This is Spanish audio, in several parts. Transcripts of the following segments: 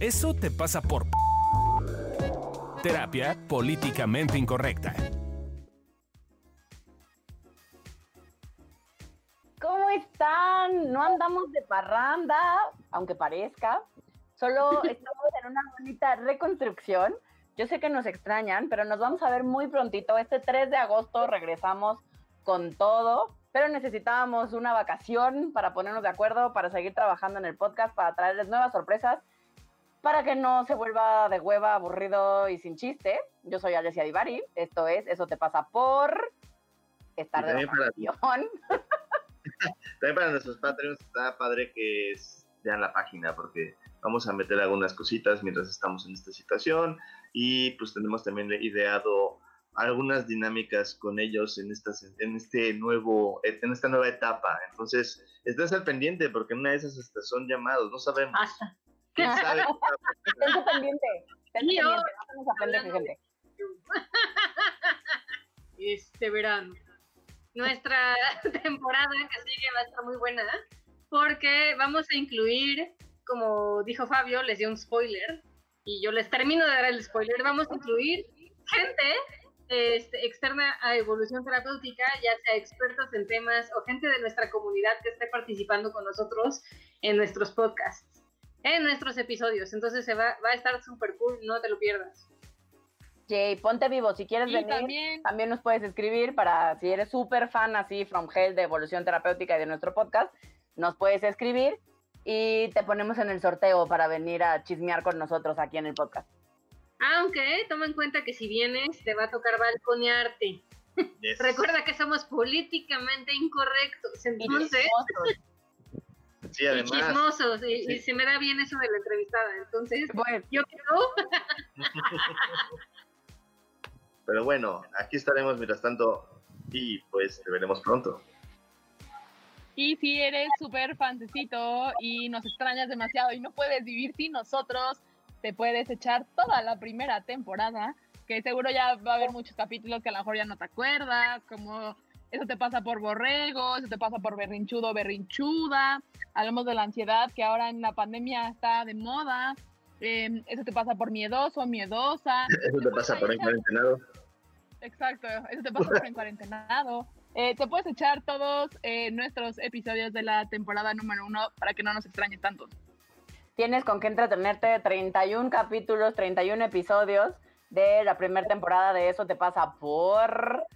Eso te pasa por terapia políticamente incorrecta. ¿Cómo están? No andamos de parranda, aunque parezca. Solo estamos en una bonita reconstrucción. Yo sé que nos extrañan, pero nos vamos a ver muy prontito. Este 3 de agosto regresamos con todo, pero necesitábamos una vacación para ponernos de acuerdo, para seguir trabajando en el podcast, para traerles nuevas sorpresas, para que no se vuelva de hueva, aburrido y sin chiste. Yo soy Alessia Divari. Esto es Eso te pasa por estar de vacación. También para nuestros Patreons está padre que vean la página porque vamos a meter algunas cositas mientras estamos en esta situación y pues tenemos también ideado algunas dinámicas con ellos en, estas, en este nuevo, en esta nueva etapa. Entonces, estás al pendiente porque una de esas son llamados, no sabemos. ¿Quién sabe? Tengo pendiente. Tengo pendiente. gente. Este verano nuestra temporada que sigue va a estar muy buena porque vamos a incluir, como dijo Fabio, les dio un spoiler y yo les termino de dar el spoiler, vamos a incluir gente este, externa a evolución terapéutica, ya sea expertos en temas o gente de nuestra comunidad que esté participando con nosotros en nuestros podcasts, en nuestros episodios. Entonces se va, va a estar súper cool, no te lo pierdas. Jay, ponte vivo. Si quieres venir, también. nos puedes escribir para si eres súper fan así from hell de evolución terapéutica y de nuestro podcast, nos puedes escribir y te ponemos en el sorteo para venir a chismear con nosotros aquí en el podcast. Aunque toma en cuenta que si vienes te va a tocar balconearte. Recuerda que somos políticamente incorrectos, entonces. Y sí, además. Y chismosos, y, se me da bien eso de la entrevistada, entonces yo creo. Pero bueno, aquí estaremos mientras tanto y pues te veremos pronto. Y si eres súper fancecito y nos extrañas demasiado y no puedes vivir sin nosotros, te puedes echar toda la primera temporada, que seguro ya va a haber muchos capítulos que a lo mejor ya no te acuerdas, como eso te pasa por borrego, eso te pasa por berrinchudo, berrinchuda. Hablamos de la ansiedad que ahora en la pandemia está de moda. Em, eso te pasa por miedoso, miedosa. Eso te pasa por encuarentenado. Exacto, eso te pasa por encuarentenado. Eh, te puedes echar todos eh, nuestros episodios de la temporada número uno para que no nos extrañe tanto. Tienes con qué entretenerte 31 capítulos, 31 episodios de la primera temporada de Eso te pasa por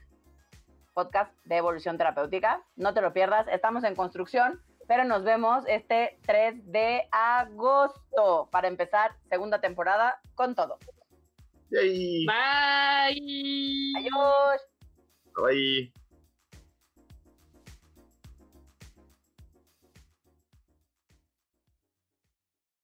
podcast de evolución terapéutica. No te lo pierdas, estamos en construcción pero nos vemos este 3 de agosto para empezar segunda temporada con todo. Bye. Bye. Adiós. Bye.